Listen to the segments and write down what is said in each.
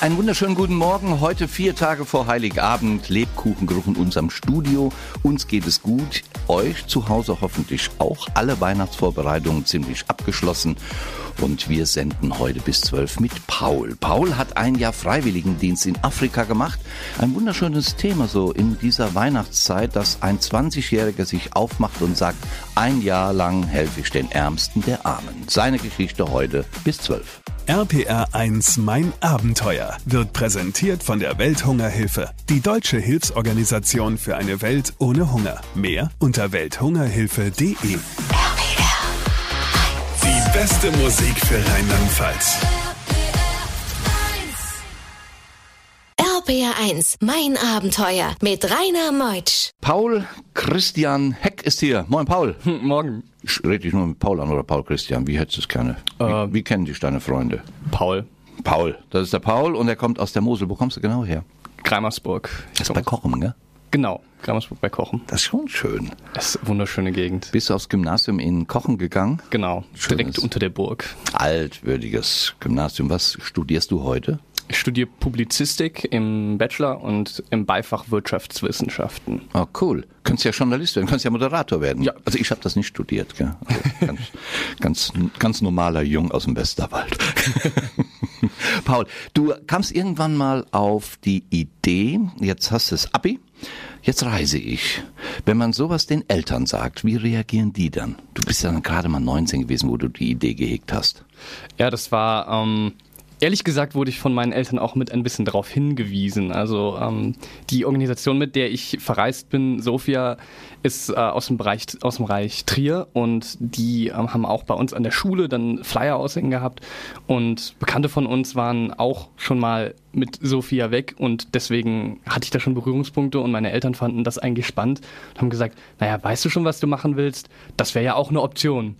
Einen wunderschönen guten Morgen. Heute vier Tage vor Heiligabend. Lebkuchengeruch in unserem Studio. Uns geht es gut. Euch zu Hause hoffentlich auch. Alle Weihnachtsvorbereitungen ziemlich abgeschlossen. Und wir senden heute bis zwölf mit Paul. Paul hat ein Jahr Freiwilligendienst in Afrika gemacht. Ein wunderschönes Thema so in dieser Weihnachtszeit, dass ein 20-Jähriger sich aufmacht und sagt, ein Jahr lang helfe ich den Ärmsten der Armen. Seine Geschichte heute bis zwölf. RPR 1 Mein Abenteuer wird präsentiert von der Welthungerhilfe, die deutsche Hilfsorganisation für eine Welt ohne Hunger. Mehr unter welthungerhilfe.de. Die beste Musik für Rheinland-Pfalz. RPR 1, mein Abenteuer mit Rainer Meutsch. Paul Christian Heck ist hier. Moin Paul. Morgen. Ich rede dich nur mit Paul an oder Paul Christian. Wie hättest du es gerne? Wie, Äh, wie kennen dich deine Freunde? Paul. Paul. Das ist der Paul und er kommt aus der Mosel. Wo kommst du genau her? Greimersburg. Das ist bei Kochen, gell? Genau, Greimersburg bei Kochen. Das ist schon schön. Das ist eine wunderschöne Gegend. Bist du aufs Gymnasium in Kochen gegangen? Genau, Schönes. direkt unter der Burg. Altwürdiges Gymnasium. Was studierst du heute? Ich studiere Publizistik im Bachelor und im Beifach Wirtschaftswissenschaften. Oh, cool. Könntest ja Journalist werden, könntest ja Moderator werden. Ja. Also ich habe das nicht studiert, gell? Also ganz, ganz, ganz normaler Jung aus dem Westerwald. Paul, du kamst irgendwann mal auf die Idee, jetzt hast du das Abi, jetzt reise ich. Wenn man sowas den Eltern sagt, wie reagieren die dann? Du bist ja dann gerade mal 19 gewesen, wo du die Idee gehegt hast. Ja, das war, ähm, ehrlich gesagt wurde ich von meinen Eltern auch mit ein bisschen darauf hingewiesen. Also ähm, die Organisation, mit der ich verreist bin, Sophia, ist äh, aus, dem Bereich, aus dem Bereich Trier und die ähm, haben auch bei uns an der Schule dann Flyer aushängen gehabt und Bekannte von uns waren auch schon mal mit Sophia weg und deswegen hatte ich da schon Berührungspunkte und meine Eltern fanden das eigentlich spannend und haben gesagt, naja, weißt du schon, was du machen willst? Das wäre ja auch eine Option.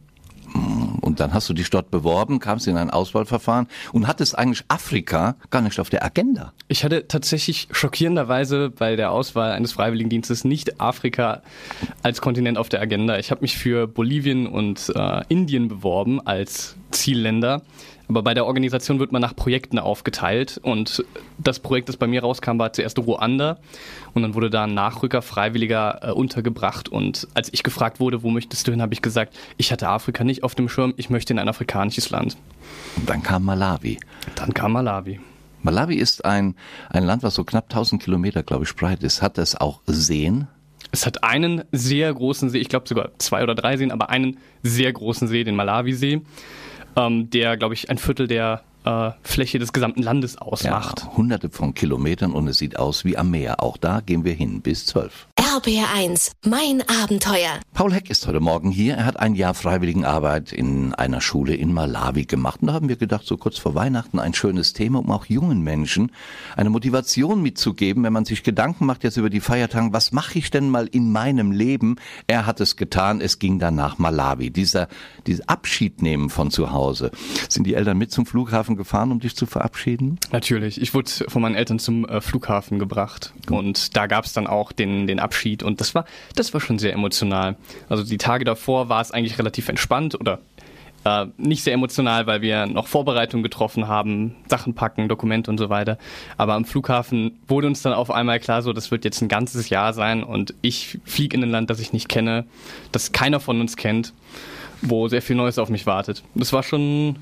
Und dann hast du dich dort beworben, kamst in ein Auswahlverfahren und hattest eigentlich Afrika gar nicht auf der Agenda. Ich hatte tatsächlich schockierenderweise bei der Auswahl eines Freiwilligendienstes nicht Afrika als Kontinent auf der Agenda. Ich habe mich für Bolivien und äh, Indien beworben als Zielländer. Aber bei der Organisation wird man nach Projekten aufgeteilt und das Projekt, das bei mir rauskam, war zuerst Ruanda und dann wurde da ein Nachrücker Freiwilliger äh, untergebracht und als ich gefragt wurde, wo möchtest du hin, habe ich gesagt, ich hatte Afrika nicht auf dem Schirm, ich möchte in ein afrikanisches Land. Und dann kam Malawi. Dann kam Malawi. Malawi ist ein, ein Land, was so knapp 1000 Kilometer, glaube ich, breit ist. Hat es auch Seen? Es hat einen sehr großen See, ich glaube sogar zwei oder drei Seen, aber einen sehr großen See, den Malawisee, ähm, der, glaube ich, ein Viertel der äh, Fläche des gesamten Landes ausmacht. Ja, hunderte von Kilometern und es sieht aus wie am Meer. Auch da gehen wir hin bis zwölf. RPR 1, mein Abenteuer. Paul Heck ist heute Morgen hier. Er hat ein Jahr Freiwilligenarbeit in einer Schule in Malawi gemacht. Und da haben wir gedacht, so kurz vor Weihnachten ein schönes Thema, um auch jungen Menschen eine Motivation mitzugeben, wenn man sich Gedanken macht jetzt über die Feiertage, was mache ich denn mal in meinem Leben? Er hat es getan, es ging dann nach Malawi. Dieser, dieser Abschied nehmen von zu Hause. Sind die Eltern mit zum Flughafen gefahren, um dich zu verabschieden? Natürlich. Ich wurde von meinen Eltern zum äh, Flughafen gebracht und da gab es dann auch den, den Abschied und das war, das war schon sehr emotional. Also die Tage davor war es eigentlich relativ entspannt oder äh, nicht sehr emotional, weil wir noch Vorbereitungen getroffen haben, Sachen packen, Dokumente und so weiter. Aber am Flughafen wurde uns dann auf einmal klar, so das wird jetzt ein ganzes Jahr sein und ich fliege in ein Land, das ich nicht kenne, das keiner von uns kennt, wo sehr viel Neues auf mich wartet. Das war schon,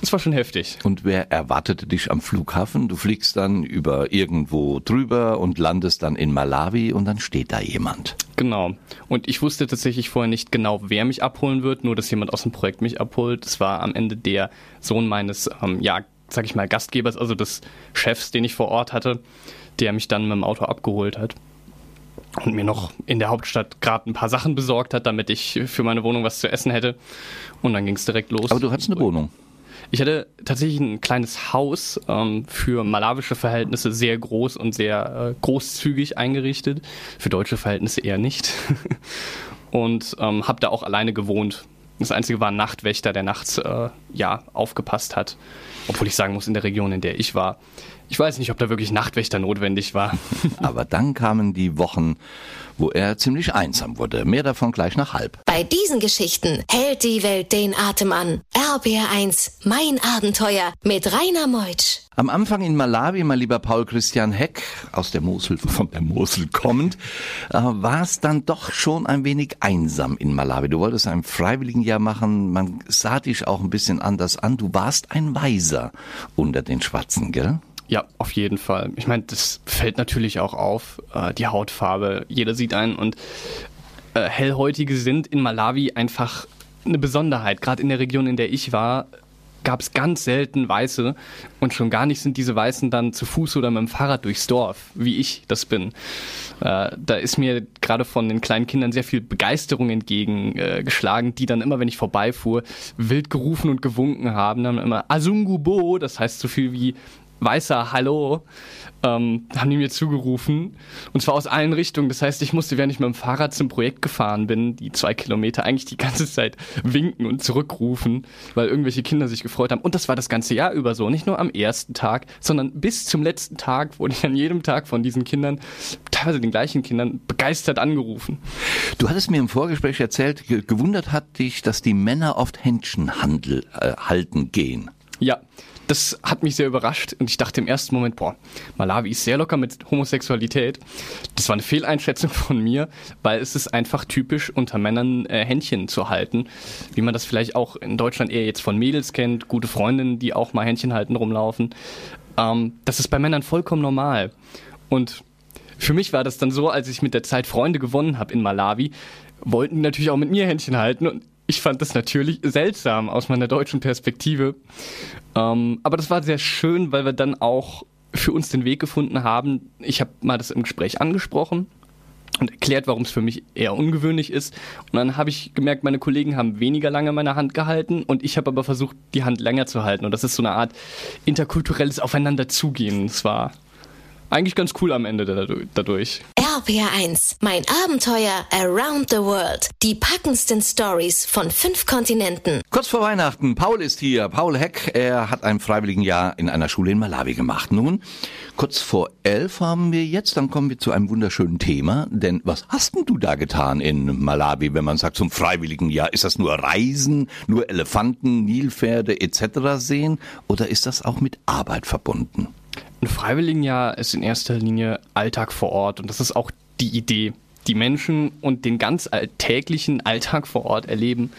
das war schon heftig. Und wer erwartete dich am Flughafen? Du fliegst dann über irgendwo drüber und landest dann in Malawi und dann steht da jemand. Genau. Und ich wusste tatsächlich vorher nicht genau, wer mich abholen wird, nur dass jemand aus dem Projekt mich abholt. Das war am Ende der Sohn meines, ähm, ja, sag ich mal, Gastgebers, also des Chefs, den ich vor Ort hatte, der mich dann mit dem Auto abgeholt hat. Und mir noch in der Hauptstadt gerade ein paar Sachen besorgt hat, damit ich für meine Wohnung was zu essen hätte. Und dann ging es direkt los. Aber du hattest eine Wohnung. Ich hatte tatsächlich ein kleines Haus ähm, für malawische Verhältnisse sehr groß und sehr äh, großzügig eingerichtet. Für deutsche Verhältnisse eher nicht. und ähm, habe da auch alleine gewohnt. Das Einzige war ein Nachtwächter, der nachts äh, ja aufgepasst hat. Obwohl ich sagen muss, in der Region, in der ich war, ich weiß nicht, ob da wirklich Nachtwächter notwendig war. Aber dann kamen die Wochen, wo er ziemlich einsam wurde. Mehr davon gleich nach halb. Bei diesen Geschichten hält die Welt den Atem an. RBR1, mein Abenteuer mit Rainer Meutsch. Am Anfang in Malawi, mein lieber Paul Christian Heck, aus der Mosel, von der Mosel kommend, äh, war es dann doch schon ein wenig einsam in Malawi. Du wolltest ein Freiwilligenjahr machen, man sah dich auch ein bisschen anders an. Du warst ein Weiser unter den Schwarzen, gell? Ja, auf jeden Fall. Ich meine, das fällt natürlich auch auf, äh, die Hautfarbe. Jeder sieht einen und äh, Hellhäutige sind in Malawi einfach eine Besonderheit. Gerade in der Region, in der ich war, gab es ganz selten Weiße und schon gar nicht sind diese Weißen dann zu Fuß oder mit dem Fahrrad durchs Dorf, wie ich das bin. Äh, da ist mir gerade von den kleinen Kindern sehr viel Begeisterung entgegengeschlagen, äh, die dann immer, wenn ich vorbeifuhr, wild gerufen und gewunken haben, dann immer Azungubo, das heißt so viel wie weißer Hallo, ähm, haben die mir zugerufen. Und zwar aus allen Richtungen. Das heißt, ich musste, während ich mit dem Fahrrad zum Projekt gefahren bin, die zwei Kilometer, eigentlich die ganze Zeit winken und zurückrufen, weil irgendwelche Kinder sich gefreut haben. Und das war das ganze Jahr über so. Nicht nur am ersten Tag, sondern bis zum letzten Tag wurde ich an jedem Tag von diesen Kindern, teilweise den gleichen Kindern, begeistert angerufen. Du hattest mir im Vorgespräch erzählt, gewundert hat dich, dass die Männer oft Händchenhandel äh, halten gehen. Ja, das hat mich sehr überrascht und ich dachte im ersten Moment, boah, Malawi ist sehr locker mit Homosexualität. Das war eine Fehleinschätzung von mir, weil es ist einfach typisch, unter Männern äh, Händchen zu halten, wie man das vielleicht auch in Deutschland eher jetzt von Mädels kennt, gute Freundinnen, die auch mal Händchen halten rumlaufen. Ähm, das ist bei Männern vollkommen normal. Und für mich war das dann so, als ich mit der Zeit Freunde gewonnen habe in Malawi, wollten die natürlich auch mit mir Händchen halten und ich fand das natürlich seltsam aus meiner deutschen Perspektive. Ähm, aber das war sehr schön, weil wir dann auch für uns den Weg gefunden haben. Ich habe mal das im Gespräch angesprochen und erklärt, warum es für mich eher ungewöhnlich ist. Und dann habe ich gemerkt, meine Kollegen haben weniger lange meine Hand gehalten und ich habe aber versucht, die Hand länger zu halten. Und das ist so eine Art interkulturelles Aufeinanderzugehen. Es war eigentlich ganz cool am Ende dadurch. RPR1, mein Abenteuer around the world. Die packendsten Stories von fünf Kontinenten. Kurz vor Weihnachten, Paul ist hier. Paul Heck, er hat ein Freiwilligenjahr in einer Schule in Malawi gemacht. Nun, kurz vor elf haben wir jetzt, dann kommen wir zu einem wunderschönen Thema. Denn was hast denn du da getan in Malawi, wenn man sagt zum Freiwilligenjahr? Ist das nur Reisen, nur Elefanten, Nilpferde etc. sehen? Oder ist das auch mit Arbeit verbunden? Ein Freiwilligenjahr ist in erster Linie Alltag vor Ort und das ist auch die Idee. Die Menschen und den ganz alltäglichen Alltag vor Ort erleben.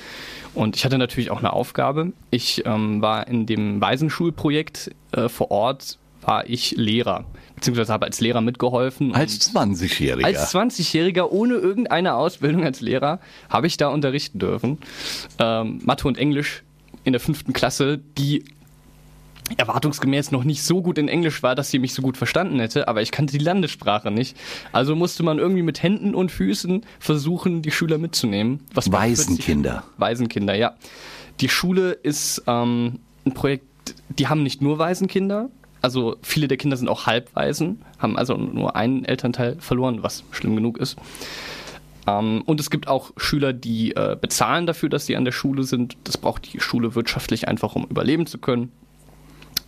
Und ich hatte natürlich auch eine Aufgabe. Ich ähm, war in dem Waisenschulprojekt äh, vor Ort, war ich Lehrer, beziehungsweise habe als Lehrer mitgeholfen. Als 20-Jähriger? Als 20-Jähriger ohne irgendeine Ausbildung als Lehrer habe ich da unterrichten dürfen. Ähm, Mathe und Englisch in der fünften Klasse, die erwartungsgemäß noch nicht so gut in Englisch war, dass sie mich so gut verstanden hätte, aber ich kannte die Landessprache nicht. Also musste man irgendwie mit Händen und Füßen versuchen, die Schüler mitzunehmen. Was Waisenkinder. Waisenkinder, ja. Die Schule ist ähm, ein Projekt, die haben nicht nur Waisenkinder, also viele der Kinder sind auch Halbwaisen, haben also nur einen Elternteil verloren, was schlimm genug ist. Ähm, und es gibt auch Schüler, die äh, bezahlen dafür, dass sie an der Schule sind. Das braucht die Schule wirtschaftlich einfach, um überleben zu können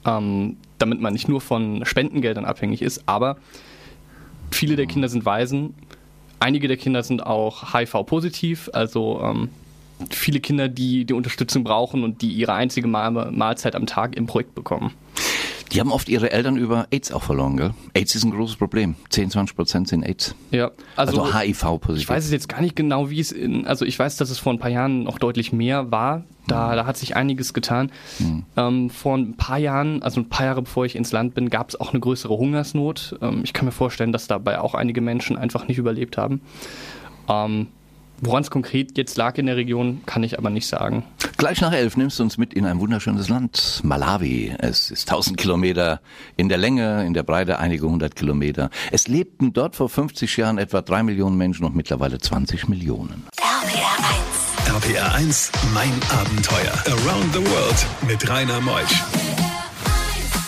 ähm, damit man nicht nur von Spendengeldern abhängig ist. Aber viele der Kinder sind Waisen. Einige der Kinder sind auch HIV-positiv, also ähm, viele Kinder, die die Unterstützung brauchen und die ihre einzige Mahlzeit am Tag im Projekt bekommen. Die haben oft ihre Eltern über AIDS auch verloren, gell? AIDS ist ein großes Problem. 10, 20 Prozent sind AIDS. Ja, also, also HIV-positiv. Ich weiß es jetzt gar nicht genau, wie es in, also ich weiß, dass es vor ein paar Jahren noch deutlich mehr war. Da, mhm. da hat sich einiges getan. Mhm. Ähm, vor ein paar Jahren, also ein paar Jahre bevor ich ins Land bin, gab es auch eine größere Hungersnot. Ähm, ich kann mir vorstellen, dass dabei auch einige Menschen einfach nicht überlebt haben. Ähm, Woran es konkret jetzt lag in der Region, kann ich aber nicht sagen. Gleich nach elf nimmst du uns mit in ein wunderschönes Land, Malawi. Es ist 1000 Kilometer in der Länge, in der Breite einige hundert Kilometer. Es lebten dort vor 50 Jahren etwa drei Millionen Menschen und mittlerweile 20 Millionen. RPR 1. RPR 1, mein Abenteuer. Around the World mit Rainer Meusch.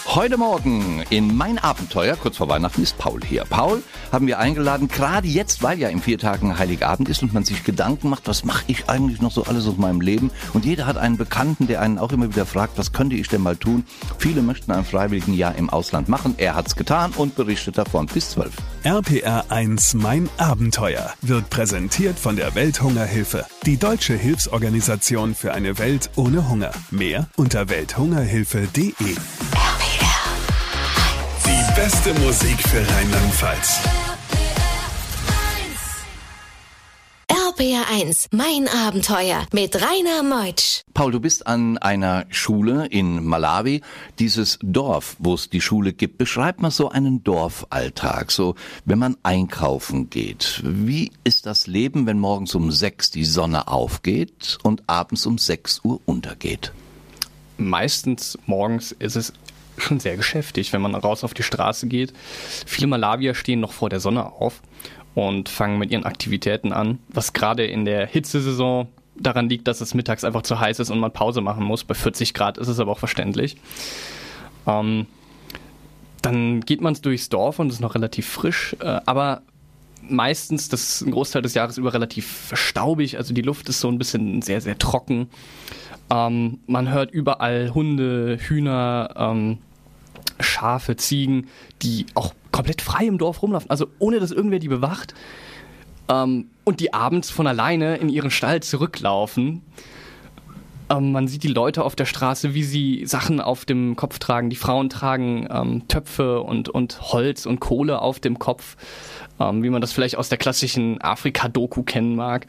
Heute Morgen in mein Abenteuer, kurz vor Weihnachten, ist Paul hier. Paul haben wir eingeladen, gerade jetzt, weil ja in vier Tagen Heiligabend ist und man sich Gedanken macht, was mache ich eigentlich noch so alles aus meinem Leben? Und jeder hat einen Bekannten, der einen auch immer wieder fragt, was könnte ich denn mal tun? Viele möchten ein freiwilligen Jahr im Ausland machen. Er hat's getan und berichtet davon bis zwölf. RPR 1 Mein Abenteuer wird präsentiert von der Welthungerhilfe, die deutsche Hilfsorganisation für eine Welt ohne Hunger. Mehr unter welthungerhilfe.de. Die beste Musik für Rheinland-Pfalz. RPR 1, mein Abenteuer mit Rainer Meutsch. Paul, du bist an einer Schule in Malawi, dieses Dorf, wo es die Schule gibt. Beschreib mal so einen Dorfalltag, so wenn man einkaufen geht. Wie ist das Leben, wenn morgens um sechs die Sonne aufgeht und abends um sechs Uhr untergeht? Meistens morgens ist es schon sehr geschäftig, wenn man raus auf die Straße geht. Viele Malawier stehen noch vor der Sonne auf und fangen mit ihren Aktivitäten an, was gerade in der Hitzesaison daran liegt, dass es mittags einfach zu heiß ist und man Pause machen muss. Bei 40 Grad ist es aber auch verständlich. Ähm, dann geht man durchs Dorf und ist noch relativ frisch, äh, aber meistens das ein Großteil des Jahres über relativ staubig, also die Luft ist so ein bisschen sehr, sehr trocken. Ähm, man hört überall Hunde, Hühner, ähm, Schafe, Ziegen, die auch komplett frei im Dorf rumlaufen, also ohne dass irgendwer die bewacht. Ähm, und die abends von alleine in ihren Stall zurücklaufen. Ähm, man sieht die Leute auf der Straße, wie sie Sachen auf dem Kopf tragen. Die Frauen tragen ähm, Töpfe und, und Holz und Kohle auf dem Kopf, ähm, wie man das vielleicht aus der klassischen Afrika-Doku kennen mag.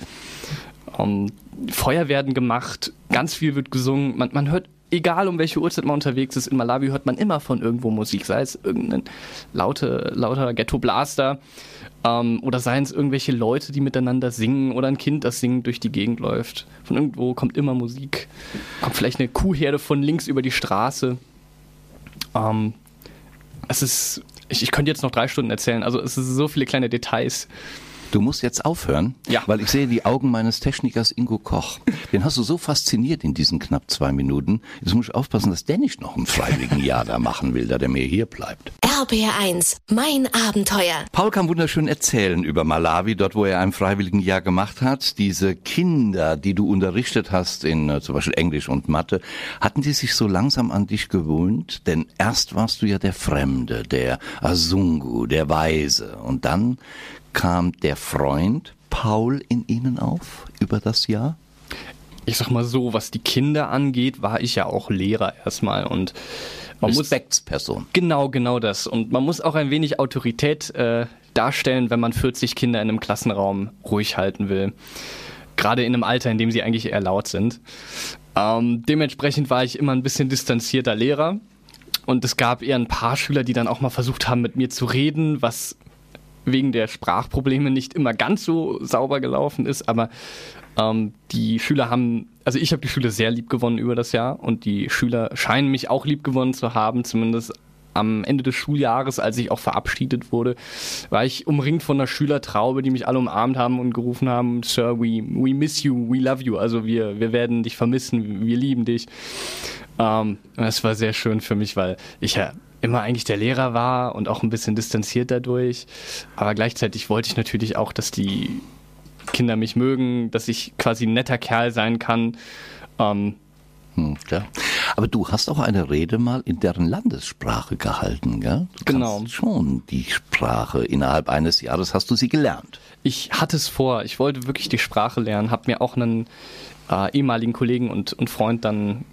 Ähm, Feuer werden gemacht, ganz viel wird gesungen. Man, man hört egal um welche Uhrzeit man unterwegs ist, in Malawi hört man immer von irgendwo Musik, sei es irgendein laute, lauter Ghetto-Blaster ähm, oder seien es irgendwelche Leute, die miteinander singen oder ein Kind, das singend durch die Gegend läuft. Von irgendwo kommt immer Musik. Kommt vielleicht eine Kuhherde von links über die Straße. Ähm, es ist, ich, ich könnte jetzt noch drei Stunden erzählen, also es sind so viele kleine Details. Du musst jetzt aufhören, Ja. weil ich sehe die Augen meines Technikers Ingo Koch. Den hast du so fasziniert in diesen knapp zwei Minuten. Jetzt muss ich aufpassen, dass der nicht noch ein freiwilligen Jahr da machen will, da der mir hier bleibt. RPR 1, mein Abenteuer. Paul kann wunderschön erzählen über Malawi, dort wo er ein freiwilligen Jahr gemacht hat. Diese Kinder, die du unterrichtet hast in äh, zum Beispiel Englisch und Mathe, hatten die sich so langsam an dich gewöhnt? Denn erst warst du ja der Fremde, der Asungu, der Weise. Und dann kam der Freund Paul in ihnen auf über das Jahr? Ich sag mal so, was die Kinder angeht, war ich ja auch Lehrer erstmal und man muss Respektsperson. Genau, genau das. Und man muss auch ein wenig Autorität äh, darstellen, wenn man 40 Kinder in einem Klassenraum ruhig halten will. Gerade in einem Alter, in dem sie eigentlich eher laut sind. Ähm, dementsprechend war ich immer ein bisschen distanzierter Lehrer. Und es gab eher ein paar Schüler, die dann auch mal versucht haben, mit mir zu reden, was wegen der Sprachprobleme nicht immer ganz so sauber gelaufen ist. Aber ähm, die Schüler haben, also ich habe die Schüler sehr lieb gewonnen über das Jahr und die Schüler scheinen mich auch lieb gewonnen zu haben, zumindest am Ende des Schuljahres, als ich auch verabschiedet wurde, war ich umringt von einer Schülertraube, die mich alle umarmt haben und gerufen haben, Sir, we, we miss you, we love you. Also wir, wir werden dich vermissen, wir lieben dich. Ähm, das war sehr schön für mich, weil ich ja immer eigentlich der Lehrer war und auch ein bisschen distanziert dadurch. Aber gleichzeitig wollte ich natürlich auch, dass die Kinder mich mögen, dass ich quasi ein netter Kerl sein kann. Ähm, Hm, klar. Aber du hast auch eine Rede mal in deren Landessprache gehalten, gell? Du Genau. schon die Sprache innerhalb eines Jahres hast du sie gelernt. Ich hatte es vor. Ich wollte wirklich die Sprache lernen. Habe mir auch einen äh, ehemaligen Kollegen und, und Freund dann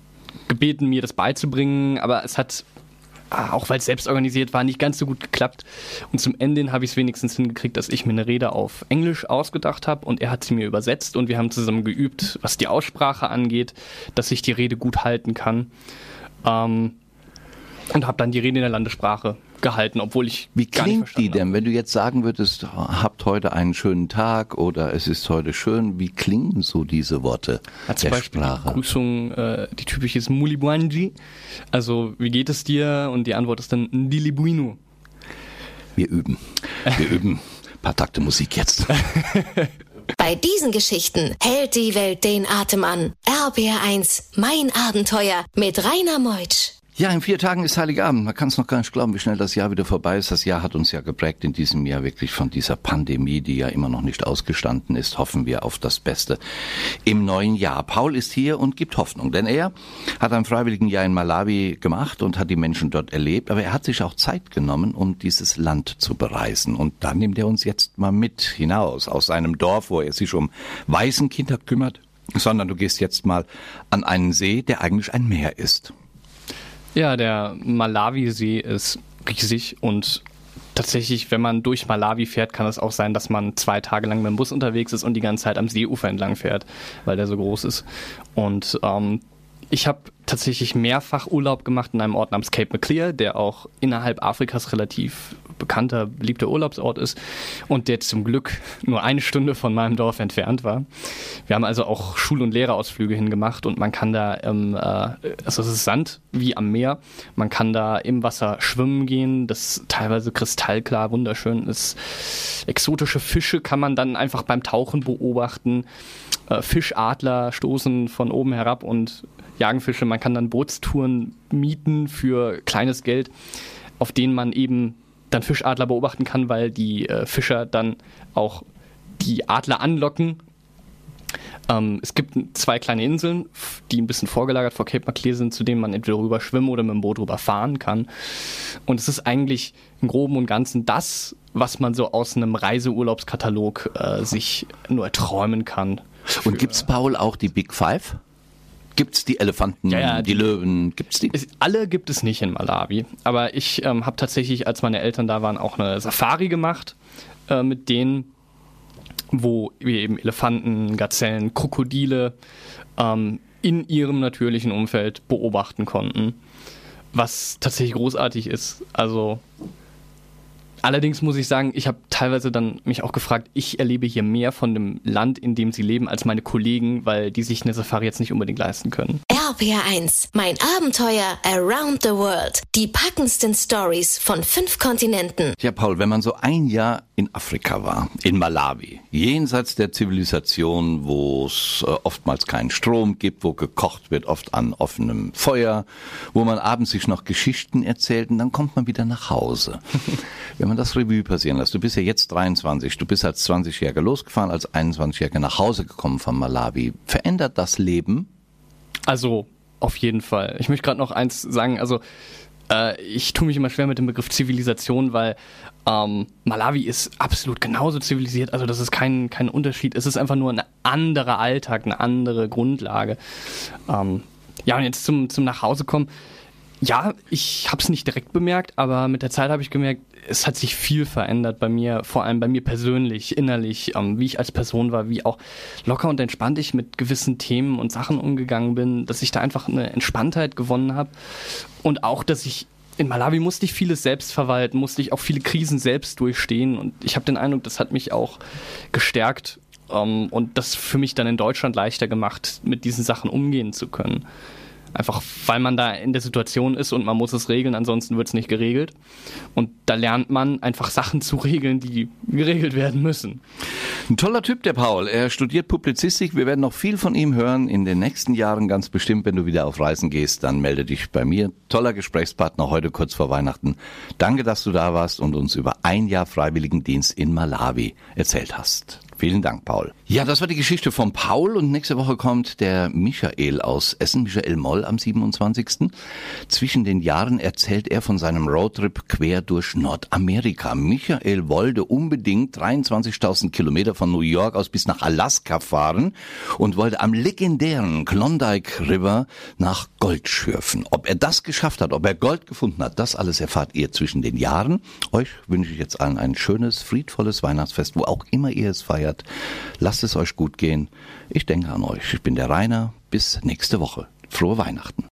gebeten, mir das beizubringen. Aber es hat, auch weil es selbst organisiert war, nicht ganz so gut geklappt. Und zum Ende habe ich es wenigstens hingekriegt, dass ich mir eine Rede auf Englisch ausgedacht habe und er hat sie mir übersetzt und wir haben zusammen geübt, was die Aussprache angeht, dass ich die Rede gut halten kann. Ähm, und habe dann die Rede in der Landessprache gehalten, obwohl ich Wie gar nicht klingt die verstanden habe. denn, wenn du jetzt sagen würdest, habt heute einen schönen Tag oder es ist heute schön, wie klingen so diese Worte Ja, zum der Beispiel die Sprache? Begrüßung, äh, die typische ist Mulibwanji. Also, wie geht es dir? Und die Antwort ist dann Ndilibuinu. Wir üben. Wir üben. Ein paar Takte Musik jetzt. Bei diesen Geschichten hält die Welt den Atem an. RBR 1, mein Abenteuer mit Rainer Meutsch. Ja, in vier Tagen ist Heiligabend. Man kann es noch gar nicht glauben, wie schnell das Jahr wieder vorbei ist. Das Jahr hat uns ja geprägt in diesem Jahr wirklich von dieser Pandemie, die ja immer noch nicht ausgestanden ist. Hoffen wir auf das Beste im neuen Jahr. Paul ist hier und gibt Hoffnung, denn er hat ein freiwilligen Jahr in Malawi gemacht und hat die Menschen dort erlebt. Aber er hat sich auch Zeit genommen, um dieses Land zu bereisen. Und da nimmt er uns jetzt mal mit hinaus aus seinem Dorf, wo er sich um Waisenkinder kümmert, sondern du gehst jetzt mal an einen See, der eigentlich ein Meer ist. Ja, der Malawi-See ist riesig und tatsächlich, wenn man durch Malawi fährt, kann es auch sein, dass man zwei Tage lang mit dem Bus unterwegs ist und die ganze Zeit am Seeufer entlang fährt, weil der so groß ist. Und ähm, ich habe tatsächlich mehrfach Urlaub gemacht in einem Ort namens Cape Maclear, der auch innerhalb Afrikas relativ bekannter, beliebter Urlaubsort ist und der zum Glück nur eine Stunde von meinem Dorf entfernt war. Wir haben also auch Schul- und Lehrerausflüge hingemacht und man kann da, ähm, äh, also es ist Sand wie am Meer, man kann da im Wasser schwimmen gehen, das teilweise kristallklar, wunderschön ist. Exotische Fische kann man dann einfach beim Tauchen beobachten. Äh, Fischadler stoßen von oben herab und jagen Fische. Man kann dann Bootstouren mieten für kleines Geld, auf denen man eben dann Fischadler beobachten kann, weil die äh, Fischer dann auch die Adler anlocken. Ähm, es gibt zwei kleine Inseln, die ein bisschen vorgelagert vor Cape Maclear sind, zu denen man entweder rüber schwimmen oder mit dem Boot rüber fahren kann. Und es ist eigentlich im Groben und Ganzen das, was man so aus einem Reiseurlaubskatalog äh, sich nur erträumen kann. Und gibt's Paul auch die Big Five? Gibt's die Elefanten, Ja, ja, die, die- Löwen? Gibt's die? Es- Alle gibt es nicht in Malawi, aber ich ähm, habe tatsächlich, als meine Eltern da waren, auch eine Safari gemacht äh, mit denen, wo wir eben Elefanten, Gazellen, Krokodile ähm, in ihrem natürlichen Umfeld beobachten konnten, was tatsächlich großartig ist. Also Allerdings muss ich sagen, ich habe teilweise dann mich auch gefragt, ich erlebe hier mehr von dem Land, in dem sie leben, als meine Kollegen, weil die sich eine Safari jetzt nicht unbedingt leisten können. RPR1, mein Abenteuer around the world. Die packendsten Stories von fünf Kontinenten. Ja, Paul, wenn man so ein Jahr in Afrika war, in Malawi, jenseits der Zivilisation, wo es äh, oftmals keinen Strom gibt, wo gekocht wird, oft an offenem Feuer, wo man abends sich noch Geschichten erzählt und dann kommt man wieder nach Hause. wenn man das Revue passieren lässt, du bist ja jetzt 23, du bist als 20-Jähriger losgefahren, als 21-Jähriger nach Hause gekommen von Malawi. Verändert das Leben? Also, auf jeden Fall. Ich möchte gerade noch eins sagen, also äh, ich tue mich immer schwer mit dem Begriff Zivilisation, weil ähm, Malawi ist absolut genauso zivilisiert, also das ist kein, kein Unterschied. Es ist einfach nur ein anderer Alltag, eine andere Grundlage. Ähm, ja, und jetzt zum, zum Nachhausekommen. Ja, ich habe es nicht direkt bemerkt, aber mit der Zeit habe ich gemerkt, es hat sich viel verändert bei mir, vor allem bei mir persönlich, innerlich, ähm, wie ich als Person war, wie auch locker und entspannt ich mit gewissen Themen und Sachen umgegangen bin, dass ich da einfach eine Entspanntheit gewonnen habe und auch, dass ich in Malawi musste ich vieles selbst verwalten, musste ich auch viele Krisen selbst durchstehen und ich habe den Eindruck, das hat mich auch gestärkt ähm, und das für mich dann in Deutschland leichter gemacht, mit diesen Sachen umgehen zu können. Einfach weil man da in der Situation ist und man muss es regeln, ansonsten wird es nicht geregelt. Und da lernt man einfach Sachen zu regeln, die geregelt werden müssen. Ein toller Typ, der Paul. Er studiert Publizistik. Wir werden noch viel von ihm hören in den nächsten Jahren ganz bestimmt. Wenn du wieder auf Reisen gehst, dann melde dich bei mir. Toller Gesprächspartner heute kurz vor Weihnachten. Danke, dass du da warst und uns über ein Jahr Freiwilligendienst in Malawi erzählt hast. Vielen Dank, Paul. Ja, das war die Geschichte von Paul und nächste Woche kommt der Michael aus Essen, Michael Moll am 27. Zwischen den Jahren erzählt er von seinem Roadtrip quer durch Nordamerika. Michael wollte unbedingt 23.000 Kilometer von New York aus bis nach Alaska fahren und wollte am legendären Klondike River nach Gold schürfen. Ob er das geschafft hat, ob er Gold gefunden hat, das alles erfahrt ihr zwischen den Jahren. Euch wünsche ich jetzt allen ein schönes, friedvolles Weihnachtsfest, wo auch immer ihr es feiert. Lasst es euch gut gehen. Ich denke an euch. Ich bin der Rainer. Bis nächste Woche. Frohe Weihnachten.